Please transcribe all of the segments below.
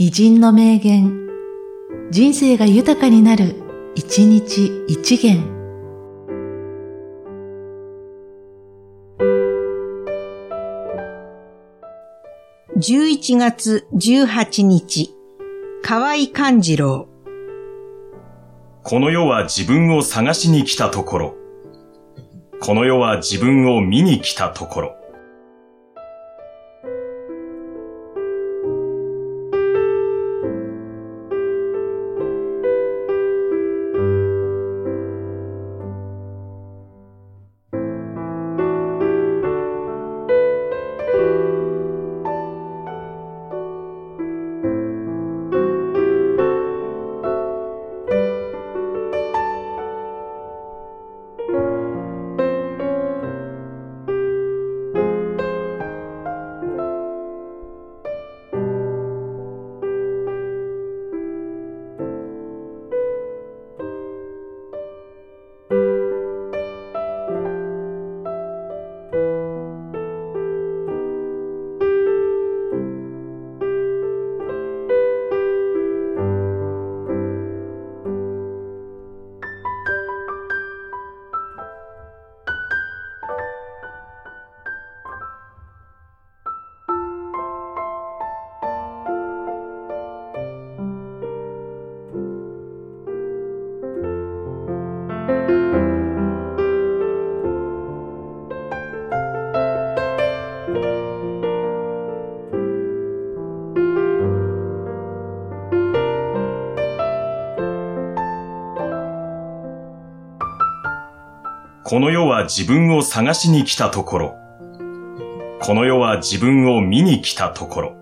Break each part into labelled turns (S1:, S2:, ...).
S1: 偉人の名言、人生が豊かになる、一日一元。
S2: 11月18日、河合勘次郎。
S3: この世は自分を探しに来たところ。この世は自分を見に来たところ。この世は自分を探しに来たところ。この世は自分を見に来たところ。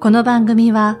S1: この番組は、